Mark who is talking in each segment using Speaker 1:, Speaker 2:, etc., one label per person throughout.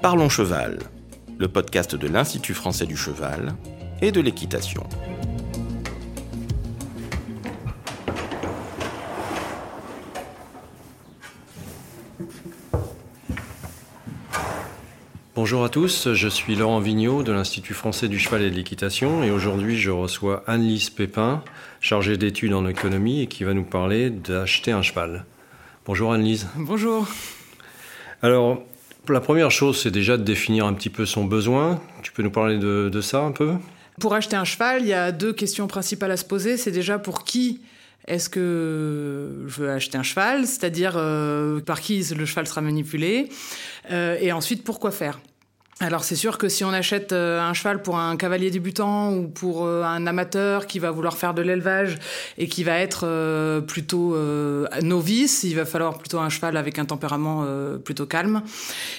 Speaker 1: Parlons Cheval, le podcast de l'Institut français du cheval et de l'équitation.
Speaker 2: Bonjour à tous, je suis Laurent Vigneault de l'Institut français du cheval et de l'équitation et aujourd'hui je reçois Anne-Lise Pépin, chargée d'études en économie et qui va nous parler d'acheter un cheval. Bonjour Anne-Lise.
Speaker 3: Bonjour.
Speaker 2: Alors, la première chose, c'est déjà de définir un petit peu son besoin. Tu peux nous parler de, ça un peu?
Speaker 3: Pour acheter un cheval, il y a deux questions principales à se poser. C'est déjà pour qui est-ce que je veux acheter un cheval, c'est-à-dire euh, par qui le cheval sera manipulé, euh, et ensuite pourquoi faire? Alors c'est sûr que si on achète euh, un cheval pour un cavalier débutant ou pour un amateur qui va vouloir faire de l'élevage et qui va être plutôt novice, il va falloir plutôt un cheval avec un tempérament plutôt calme.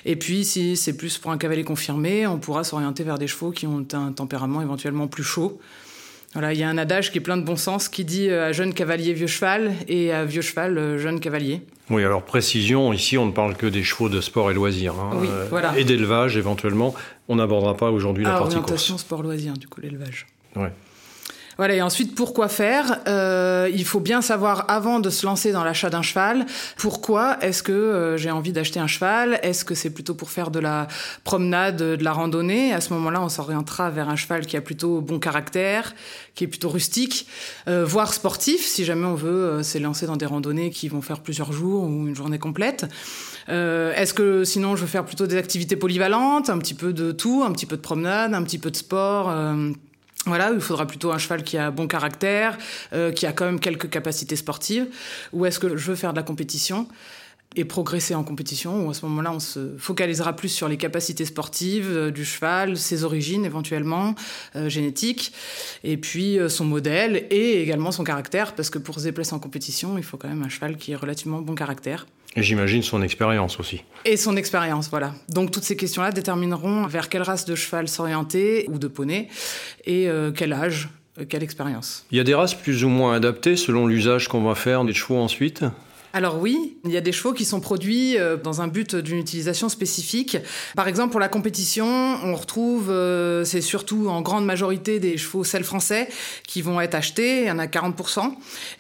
Speaker 3: Et puis si c'est plus pour un cavalier confirmé, on pourra s'orienter vers des chevaux qui ont un tempérament éventuellement plus chaud. Voilà, il y a un adage qui est plein de bon sens qui dit euh, à jeune cavalier vieux cheval et à vieux cheval euh, jeune cavalier.
Speaker 2: Oui, alors précision, ici on ne parle que des chevaux de sport et loisirs. Hein,
Speaker 3: oui, voilà.
Speaker 2: Et d'élevage éventuellement. On n'abordera pas aujourd'hui la
Speaker 3: ah,
Speaker 2: partie
Speaker 3: orientation sport loisirs, du coup l'élevage. Ouais. Voilà, et ensuite, pourquoi faire? Euh, Il faut bien savoir, avant de se lancer dans l'achat d'un cheval, pourquoi est-ce que euh, j'ai envie d'acheter un cheval? Est-ce que c'est plutôt pour faire de la promenade, de la randonnée? À ce moment-là, on s'orientera vers un cheval qui a plutôt bon caractère, qui est plutôt rustique, euh, voire sportif, si jamais on veut s'élancer dans des randonnées qui vont faire plusieurs jours ou une journée complète. Est-ce que sinon, je veux faire plutôt des activités polyvalentes, un petit peu de tout, un petit peu de promenade, un petit peu de sport voilà, il faudra plutôt un cheval qui a bon caractère, euh, qui a quand même quelques capacités sportives. Ou est-ce que je veux faire de la compétition? Et progresser en compétition, ou à ce moment-là, on se focalisera plus sur les capacités sportives euh, du cheval, ses origines éventuellement, euh, génétiques, et puis son modèle, et également son caractère, parce que pour se déplacer en compétition, il faut quand même un cheval qui ait relativement bon caractère.
Speaker 2: Et j'imagine son expérience aussi.
Speaker 3: Et son expérience, voilà. Donc toutes ces questions-là détermineront vers quelle race de cheval s'orienter, ou de poney, et euh, quel âge, euh, quelle expérience.
Speaker 2: Il y a des races plus ou moins adaptées selon l'usage qu'on va faire des chevaux ensuite?
Speaker 3: Alors oui, il y a des chevaux qui sont produits euh, dans un but d'une utilisation spécifique. Par exemple, pour la compétition, on retrouve, euh, c'est surtout en grande majorité des chevaux sel français qui vont être achetés, il y en a 40%.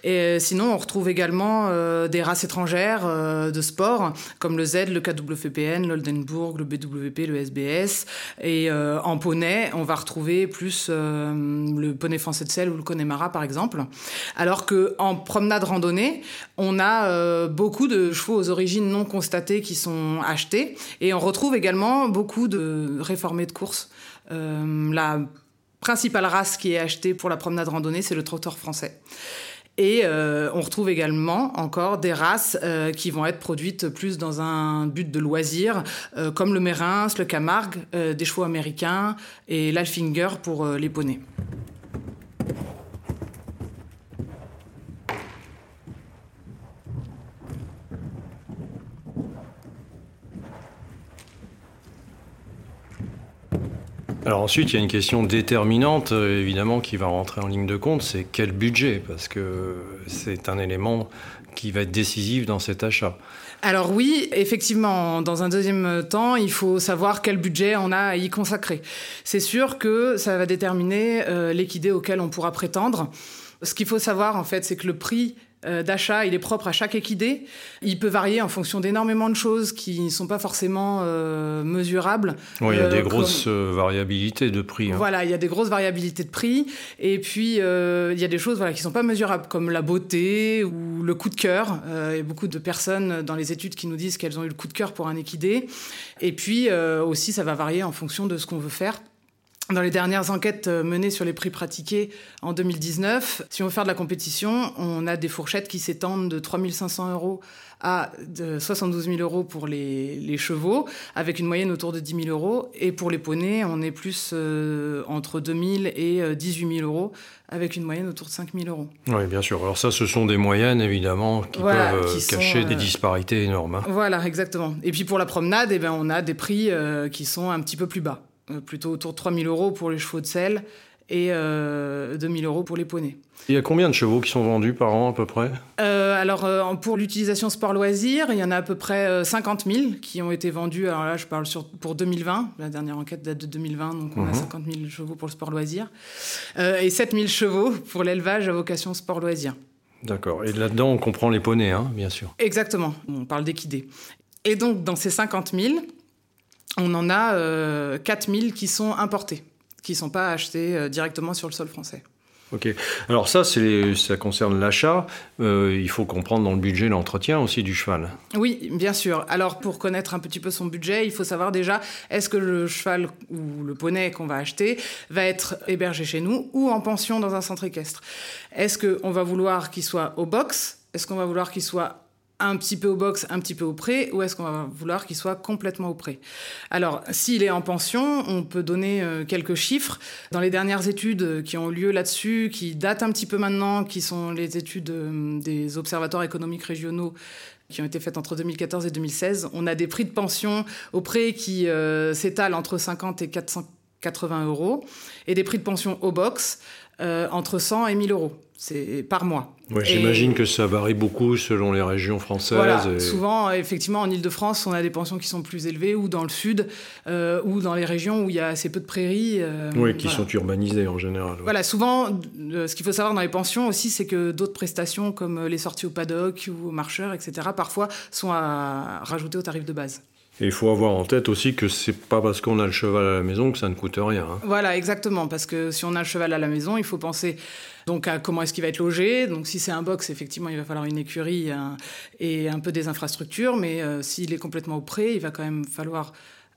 Speaker 3: Et euh, sinon, on retrouve également des races étrangères de sport, comme le Z, le KWPN, l'Oldenburg, le BWP, le SBS. Et en poney, on va retrouver plus le poney français de sel ou le Connemara, par exemple. Alors qu'en promenade randonnée, on a euh, beaucoup de chevaux aux origines non constatées qui sont achetés. Et on retrouve également beaucoup de réformés de course. Euh, la principale race qui est achetée pour la promenade randonnée, c'est le trotteur français. Et euh, on retrouve également encore des races qui vont être produites plus dans un but de loisir, comme le Mérins, le Camargue, des chevaux américains et l'Alfinger pour les poneys.
Speaker 2: Alors ensuite, il y a une question déterminante, euh, évidemment, qui va rentrer en ligne de compte, c'est quel budget, parce que c'est un élément qui va être décisif dans cet achat.
Speaker 3: Alors oui, effectivement, dans un deuxième temps, il faut savoir quel budget on a à y consacrer. C'est sûr que ça va déterminer euh, l'équidé auquel on pourra prétendre. Ce qu'il faut savoir, en fait, c'est que le prix d'achat, il est propre à chaque équidé. Il peut varier en fonction d'énormément de choses qui ne sont pas forcément euh, mesurables.
Speaker 2: Oui, il y a des euh, grosses variabilités de prix. Hein.
Speaker 3: Voilà, il y a des grosses variabilités de prix. Et puis, il y a des choses voilà, qui ne sont pas mesurables, comme la beauté ou le coup de cœur. il y a beaucoup de personnes dans les études qui nous disent qu'elles ont eu le coup de cœur pour un équidé. Et puis, aussi, ça va varier en fonction de ce qu'on veut faire dans les dernières enquêtes euh, menées sur les prix pratiqués en 2019, si on veut faire de la compétition, on a des fourchettes qui s'étendent de 3500 euros à 72 000 euros pour les, chevaux, avec une moyenne autour de 10 000 euros. Et pour les poneys, on est plus euh, entre 2 000 et 18 euh, 000 euros, avec une moyenne autour de 5 000 euros.
Speaker 2: Oui, bien sûr. Alors ça, ce sont des moyennes, évidemment, qui peuvent cacher des disparités énormes. Hein.
Speaker 3: Voilà, exactement. Et puis pour la promenade, eh ben, on a des prix qui sont un petit peu plus bas. Euh, plutôt autour de 3000 euros pour les chevaux de sel et 2000 euros pour les poneys.
Speaker 2: Il y a combien de chevaux qui sont vendus par an à peu près?
Speaker 3: Alors pour l'utilisation sport-loisir, il y en a à peu près 50 000 qui ont été vendus. Alors là, je parle sur, pour 2020. La dernière enquête date de 2020, donc on a 50 mhm. 000 chevaux pour le sport-loisir. et 7 000 chevaux pour l'élevage à vocation sport-loisir.
Speaker 2: D'accord. Et là-dedans, on comprend les poneys, hein, bien sûr.
Speaker 3: Exactement. On parle d'équidés. Et donc, dans ces 50 000, on en a euh, 4 000 qui sont importés, qui ne sont pas achetés euh, directement sur le sol français.
Speaker 2: Ok. Alors ça, ça concerne l'achat. Euh, il faut comprendre dans le budget l'entretien aussi du cheval.
Speaker 3: Oui, bien sûr. Alors pour connaître un petit peu son budget, il faut savoir déjà est-ce que le cheval ou le poney qu'on va acheter va être hébergé chez nous ou en pension dans un centre équestre? Est-ce qu'on va vouloir qu'il soit au box? Est-ce qu'on va vouloir qu'il soit un petit peu au box, un petit peu au prêt, ou est-ce qu'on va vouloir qu'il soit complètement au prêt? Alors, s'il est en pension, on peut donner euh, quelques chiffres. Dans les dernières études qui ont eu lieu là-dessus, qui datent un petit peu maintenant, qui sont les études euh, des observatoires économiques régionaux qui ont été faites entre 2014 et 2016, on a des prix de pension au prêt qui euh, s'étalent entre 50 et 480 euros, et des prix de pension au box entre 100 et 1000 euros c'est par mois.
Speaker 2: J'imagine que ça varie beaucoup selon les régions françaises.
Speaker 3: Voilà, Souvent, effectivement, en Ile-de-France, on a des pensions qui sont plus élevées, ou dans le sud, euh, ou dans les régions où il y a assez peu de prairies.
Speaker 2: Euh, oui, qui sont urbanisées en général.
Speaker 3: Voilà, souvent, euh, ce qu'il faut savoir dans les pensions aussi, c'est que d'autres prestations, comme les sorties au paddock ou aux marcheurs, etc., parfois sont à rajouter au tarif de base.
Speaker 2: Et il faut avoir en tête aussi que c'est pas parce qu'on a le cheval à la maison que ça ne coûte rien. Hein.
Speaker 3: Voilà, exactement. Parce que si on a le cheval à la maison, il faut penser donc à comment est-ce qu'il va être logé. Donc si c'est un box, effectivement, il va falloir une écurie et un peu des infrastructures. Mais euh, s'il est complètement au pré, il va quand même falloir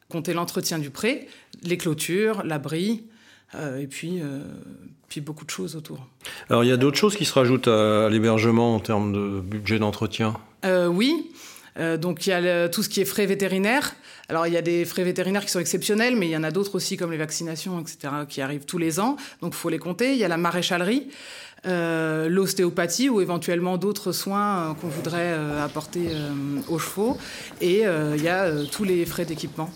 Speaker 3: compter l'entretien du pré, les clôtures, l'abri, euh, et puis, euh, puis beaucoup de choses autour.
Speaker 2: Alors il y a d'autres choses qui se rajoutent à l'hébergement en termes de budget d'entretien?
Speaker 3: Oui. Euh, donc il y a tout ce qui est frais vétérinaires. Alors il y a des frais vétérinaires qui sont exceptionnels, mais il y en a d'autres aussi comme les vaccinations, etc., qui arrivent tous les ans. Donc il faut les compter. Il y a la maréchalerie, euh, l'ostéopathie ou éventuellement d'autres soins euh, qu'on voudrait apporter aux chevaux. Et il y a tous les frais d'équipement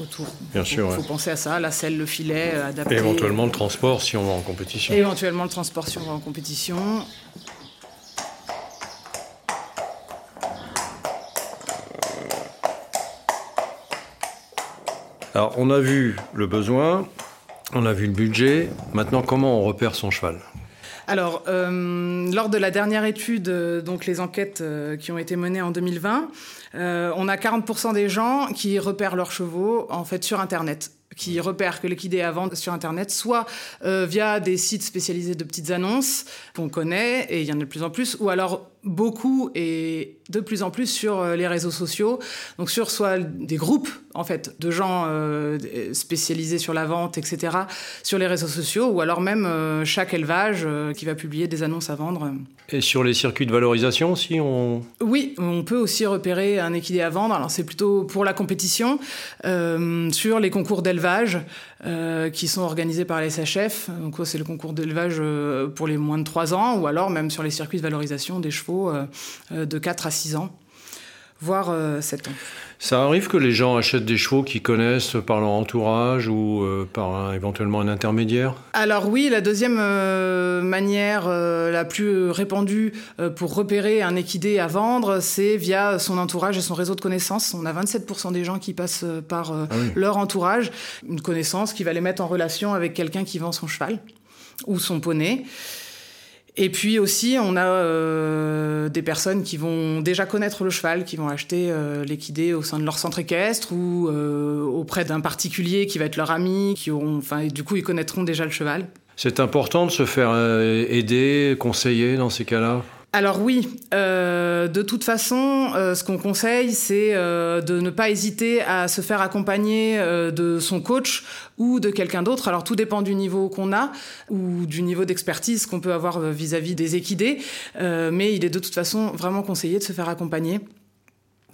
Speaker 3: autour.
Speaker 2: Bien sûr.
Speaker 3: Il faut penser à ça, la selle, le filet, adapté.
Speaker 2: Et éventuellement le transport si on va en compétition.
Speaker 3: éventuellement le transport si on va en compétition.
Speaker 2: Alors, on a vu le besoin, on a vu le budget. Maintenant, comment on repère son cheval?
Speaker 3: Alors, euh, lors de la dernière étude, euh, donc les enquêtes euh, qui ont été menées en 2020, on a 40% des gens qui repèrent leurs chevaux en fait sur Internet qui repèrent que l'équidé est à vendre sur Internet, soit via des sites spécialisés de petites annonces qu'on connaît, et il y en a de plus en plus, ou alors beaucoup et de plus en plus sur euh, les réseaux sociaux, donc sur soit des groupes en fait de gens euh, spécialisés sur la vente, etc. sur les réseaux sociaux, ou alors même euh, chaque élevage qui va publier des annonces à vendre.
Speaker 2: Et sur les circuits de valorisation aussi, on...
Speaker 3: Oui, on peut aussi repérer un équidé à vendre. Alors c'est plutôt pour la compétition, sur les concours d'élevage qui sont organisés par les SHF. Donc c'est le concours d'élevage pour les moins de 3 ans, ou alors même sur les circuits de valorisation des chevaux euh, euh, de 4 à 6 ans, voire 7 euh, ans.
Speaker 2: Ça arrive que les gens achètent des chevaux qu'ils connaissent par leur entourage ou par éventuellement un intermédiaire?
Speaker 3: Alors oui, la deuxième manière la plus répandue pour repérer un équidé à vendre, c'est via son entourage et son réseau de connaissances. On a 27% des gens qui passent par ah leur entourage, une connaissance qui va les mettre en relation avec quelqu'un qui vend son cheval ou son poney. Et puis aussi, on a euh, des personnes qui vont déjà connaître le cheval, qui vont acheter euh, l'équidé au sein de leur centre équestre ou euh, auprès d'un particulier qui va être leur ami, qui auront, enfin, du coup, ils connaîtront déjà le cheval.
Speaker 2: C'est important de se faire aider, conseiller dans ces cas-là?
Speaker 3: Alors oui, euh, de toute façon, euh, ce qu'on conseille, c'est euh, de ne pas hésiter à se faire accompagner de son coach ou de quelqu'un d'autre. Alors tout dépend du niveau qu'on a ou du niveau d'expertise qu'on peut avoir vis-à-vis des équidés, mais il est de toute façon vraiment conseillé de se faire accompagner.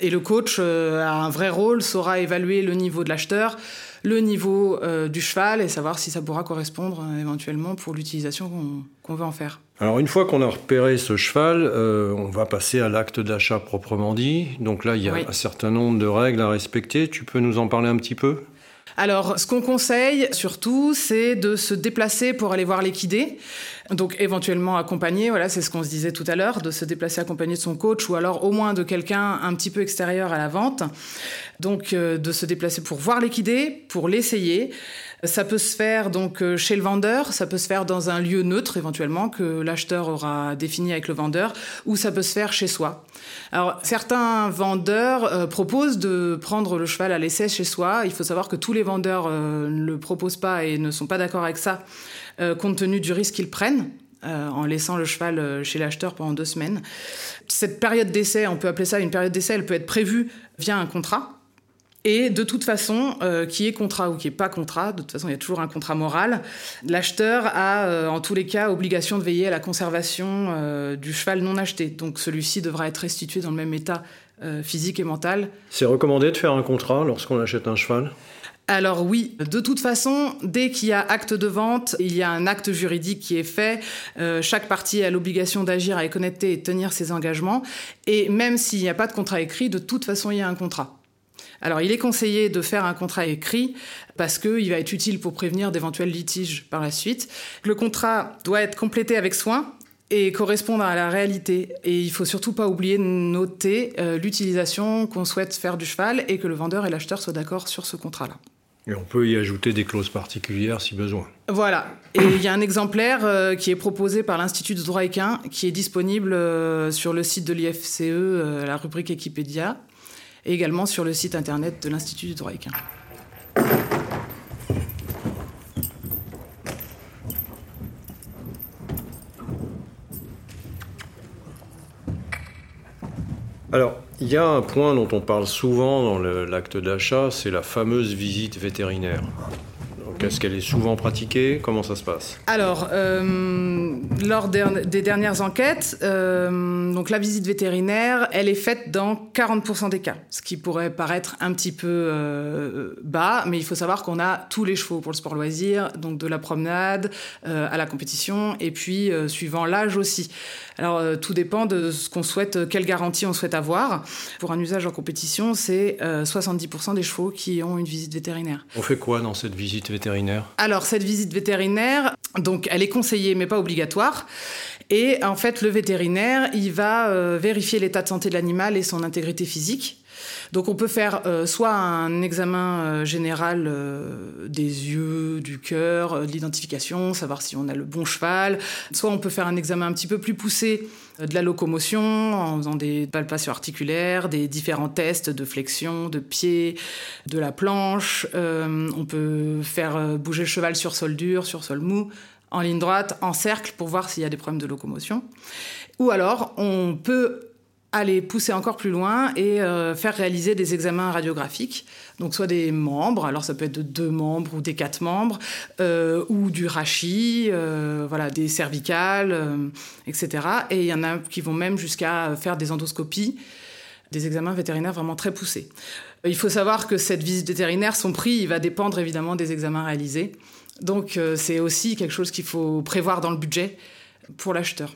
Speaker 3: Et le coach a un vrai rôle, saura évaluer le niveau de l'acheteur, le niveau du cheval et savoir si ça pourra correspondre éventuellement pour l'utilisation qu'on veut en faire.
Speaker 2: Alors une fois qu'on a repéré ce cheval, euh, on va passer à l'acte d'achat proprement dit. Donc là, il y a un certain nombre de règles à respecter. Tu peux nous en parler un petit peu?
Speaker 3: Alors, ce qu'on conseille surtout, c'est de se déplacer pour aller voir l'équidé. Donc, éventuellement accompagné, voilà, c'est ce qu'on se disait tout à l'heure, de se déplacer accompagné de son coach ou alors au moins de quelqu'un un petit peu extérieur à la vente. Donc, euh, de se déplacer pour voir l'équidé, pour l'essayer. Ça peut se faire donc euh, chez le vendeur, ça peut se faire dans un lieu neutre éventuellement que l'acheteur aura défini avec le vendeur, ou ça peut se faire chez soi. Alors certains vendeurs euh, proposent de prendre le cheval à l'essai chez soi. Il faut savoir que tous les vendeurs ne le proposent pas et ne sont pas d'accord avec ça, compte tenu du risque qu'ils prennent. en laissant le cheval chez l'acheteur pendant deux semaines. Cette période d'essai, on peut appeler ça une période d'essai, elle peut être prévue via un contrat. Et de toute façon, euh, qui est contrat ou qui est pas contrat, de toute façon, il y a toujours un contrat moral. L'acheteur a, euh, en tous les cas, obligation de veiller à la conservation euh, du cheval non acheté. Donc celui-ci devra être restitué dans le même état physique et mental.
Speaker 2: C'est recommandé de faire un contrat lorsqu'on achète un cheval?
Speaker 3: Alors oui, de toute façon, dès qu'il y a acte de vente, il y a un acte juridique qui est fait. chaque partie a l'obligation d'agir avec honnêteté et tenir ses engagements. Et même s'il n'y a pas de contrat écrit, de toute façon, il y a un contrat. Alors, il est conseillé de faire un contrat écrit parce qu'il va être utile pour prévenir d'éventuels litiges par la suite. Le contrat doit être complété avec soin et correspondre à la réalité. Et il faut surtout pas oublier de noter euh, l'utilisation qu'on souhaite faire du cheval et que le vendeur et l'acheteur soient d'accord sur ce contrat-là.
Speaker 2: Et on peut y ajouter des clauses particulières si besoin.
Speaker 3: Voilà. Et il y a un exemplaire euh, qui est proposé par l'Institut de droit équin, qui est disponible euh, sur le site de l'IFCE, la rubrique Wikipédia et également sur le site internet de l'Institut du droit équin.
Speaker 2: Alors, il y a un point dont on parle souvent dans l'acte d'achat, c'est la fameuse visite vétérinaire. Est-ce qu'elle est souvent pratiquée? Comment ça se passe?
Speaker 3: Alors, euh, lors des dernières enquêtes, euh, donc la visite vétérinaire, elle est faite dans 40% des cas, ce qui pourrait paraître un petit peu euh, bas, mais il faut savoir qu'on a tous les chevaux pour le sport loisir, donc de la promenade à la compétition, et puis suivant l'âge aussi. Alors, tout dépend de ce qu'on souhaite, quelle garantie on souhaite avoir. Pour un usage en compétition, c'est 70% des chevaux qui ont une visite vétérinaire.
Speaker 2: On fait quoi dans cette visite vétérinaire?
Speaker 3: Alors cette visite vétérinaire, donc elle est conseillée mais pas obligatoire. Et en fait, le vétérinaire, il va euh, vérifier l'état de santé de l'animal et son intégrité physique. Donc on peut faire euh, soit un examen euh, général des yeux, du cœur, de l'identification, savoir si on a le bon cheval, soit on peut faire un examen un petit peu plus poussé de la locomotion en faisant des palpations articulaires, des différents tests de flexion, de pied, de la planche. on peut faire bouger le cheval sur sol dur, sur sol mou, en ligne droite, en cercle pour voir s'il y a des problèmes de locomotion. Ou alors, on peut aller pousser encore plus loin et euh, faire réaliser des examens radiographiques. Donc soit des membres, alors ça peut être de deux membres ou des quatre membres, euh, ou du rachis, euh, voilà, des cervicales, etc. Et il y en a qui vont même jusqu'à faire des endoscopies, des examens vétérinaires vraiment très poussés. Il faut savoir que cette visite vétérinaire, son prix, il va dépendre évidemment des examens réalisés. Donc c'est aussi quelque chose qu'il faut prévoir dans le budget pour l'acheteur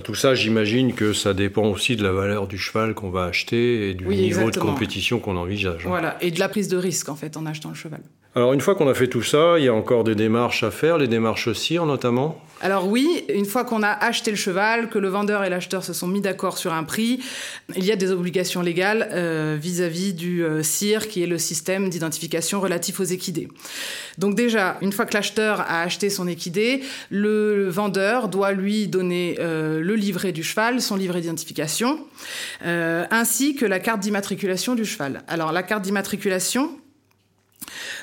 Speaker 2: tout ça, j'imagine que ça dépend aussi de la valeur du cheval qu'on va acheter et du niveau de compétition qu'on envisage.
Speaker 3: Voilà, et de la prise de risque en fait en achetant le cheval.
Speaker 2: Alors une fois qu'on a fait tout ça, il y a encore des démarches à faire, les démarches CIR notamment?
Speaker 3: Alors oui, une fois qu'on a acheté le cheval, que le vendeur et l'acheteur se sont mis d'accord sur un prix, il y a des obligations légales euh, vis-à-vis du euh, CIR qui est le système d'identification relatif aux équidés. Donc déjà, une fois que l'acheteur a acheté son équidé, le vendeur doit lui donner euh, le livret du cheval, son livret d'identification, ainsi que la carte d'immatriculation du cheval. Alors la carte d'immatriculation,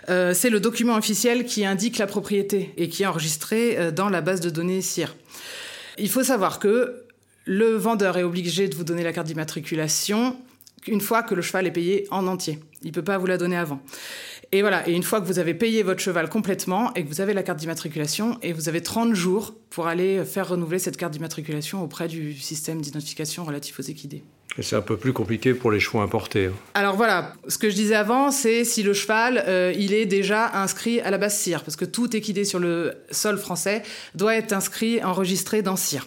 Speaker 3: euh, c'est le document officiel qui indique la propriété et qui est enregistré euh, dans la base de données CIR. Il faut savoir que le vendeur est obligé de vous donner la carte d'immatriculation une fois que le cheval est payé en entier. Il ne peut pas vous la donner avant. Et voilà, et une fois que vous avez payé votre cheval complètement et que vous avez la carte d'immatriculation, et vous avez 30 jours pour aller faire renouveler cette carte d'immatriculation auprès du système d'identification relatif aux équidés.
Speaker 2: Et c'est un peu plus compliqué pour les chevaux importés. Hein.
Speaker 3: Alors voilà, ce que je disais avant, c'est si le cheval, euh, il est déjà inscrit à la base CIR, parce que tout équidé sur le sol français doit être inscrit, enregistré dans CIR.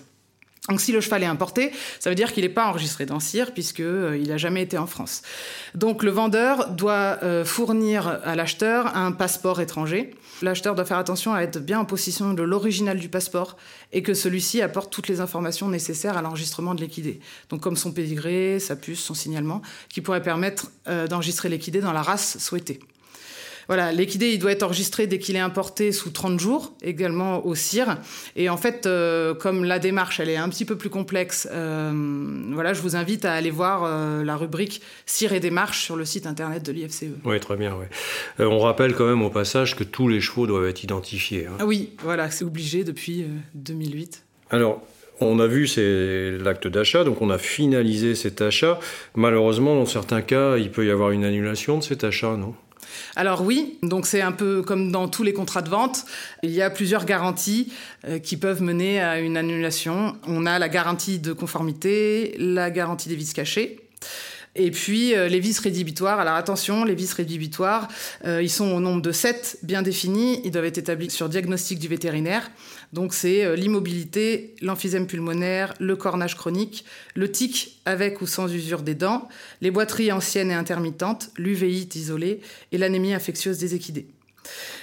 Speaker 3: Donc si le cheval est importé, ça veut dire qu'il n'est pas enregistré dans CIR puisqu'il euh, n'a jamais été en France. Donc le vendeur doit euh, fournir à l'acheteur un passeport étranger. L'acheteur doit faire attention à être bien en possession de l'original du passeport et que celui-ci apporte toutes les informations nécessaires à l'enregistrement de l'équidé. Donc comme son pédigré, sa puce, son signalement, qui pourrait permettre euh, d'enregistrer l'équidé dans la race souhaitée. Voilà, l'équidé, il doit être enregistré dès qu'il est importé sous 30 jours, également au CIR. Et en fait, euh, comme la démarche, elle est un petit peu plus complexe, euh, voilà, je vous invite à aller voir euh, la rubrique CIR et démarche sur le site internet de l'IFCE.
Speaker 2: Oui, très bien. on rappelle quand même au passage que tous les chevaux doivent être identifiés. Hein.
Speaker 3: Ah oui, voilà, c'est obligé depuis 2008.
Speaker 2: Alors, on a vu, l'acte d'achat, donc on a finalisé cet achat. Malheureusement, dans certains cas, il peut y avoir une annulation de cet achat, non?
Speaker 3: Alors oui, donc c'est un peu comme dans tous les contrats de vente, il y a plusieurs garanties euh, qui peuvent mener à une annulation. On a la garantie de conformité, la garantie des vices cachés. Et puis euh, les vices rédhibitoires. Alors attention, les vices rédhibitoires, euh, ils sont au nombre de 7 bien définis. Ils doivent être établis sur diagnostic du vétérinaire. Donc c'est euh, l'immobilité, l'emphysème pulmonaire, le cornage chronique, le tic avec ou sans usure des dents, les boiteries anciennes et intermittentes, l'uvéite isolée et l'anémie infectieuse des équidés.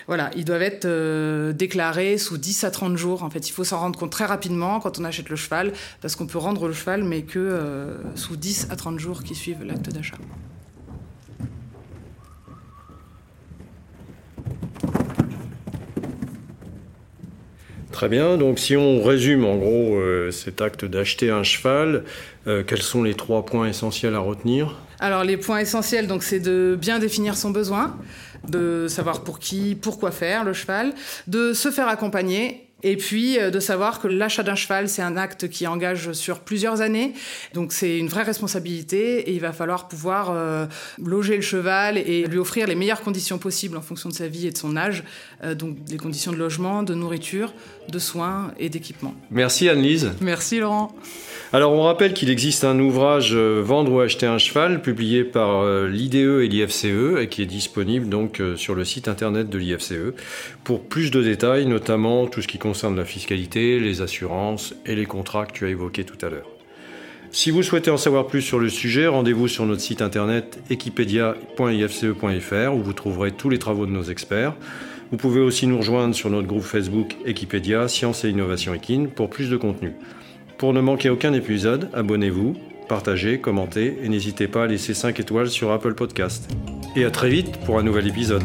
Speaker 3: Voilà, ils doivent être euh, déclarés sous 10 à 30 jours. En fait, il faut s'en rendre compte très rapidement quand on achète le cheval, parce qu'on peut rendre le cheval, mais que euh, sous 10 à 30 jours qui suivent l'acte d'achat.
Speaker 2: Très bien, donc si on résume en gros euh, cet acte d'acheter un cheval, quels sont les trois points essentiels à retenir?
Speaker 3: Alors les points essentiels, donc c'est de bien définir son besoin, de savoir pour qui, pourquoi faire le cheval, de se faire accompagner et puis euh, de savoir que l'achat d'un cheval, c'est un acte qui engage sur plusieurs années. Donc c'est une vraie responsabilité et il va falloir pouvoir euh, loger le cheval et lui offrir les meilleures conditions possibles en fonction de sa vie et de son âge. Euh, donc des conditions de logement, de nourriture, de soins et d'équipement.
Speaker 2: Merci Anne-Lise.
Speaker 3: Merci Laurent.
Speaker 2: Alors on rappelle qu'il existe un ouvrage Vendre ou acheter un cheval publié par l'IDE et l'IFCE et qui est disponible donc sur le site internet de l'IFCE pour plus de détails, notamment tout ce qui concerne concerne la fiscalité, les assurances et les contrats que tu as évoqués tout à l'heure. Si vous souhaitez en savoir plus sur le sujet, rendez-vous sur notre site internet equipedia.ifce.fr où vous trouverez tous les travaux de nos experts. Vous pouvez aussi nous rejoindre sur notre groupe Facebook Equipedia Sciences et Innovation Equine pour plus de contenu. Pour ne manquer aucun épisode, abonnez-vous, partagez, commentez et n'hésitez pas à laisser 5 étoiles sur Apple Podcast. Et à très vite pour un nouvel épisode.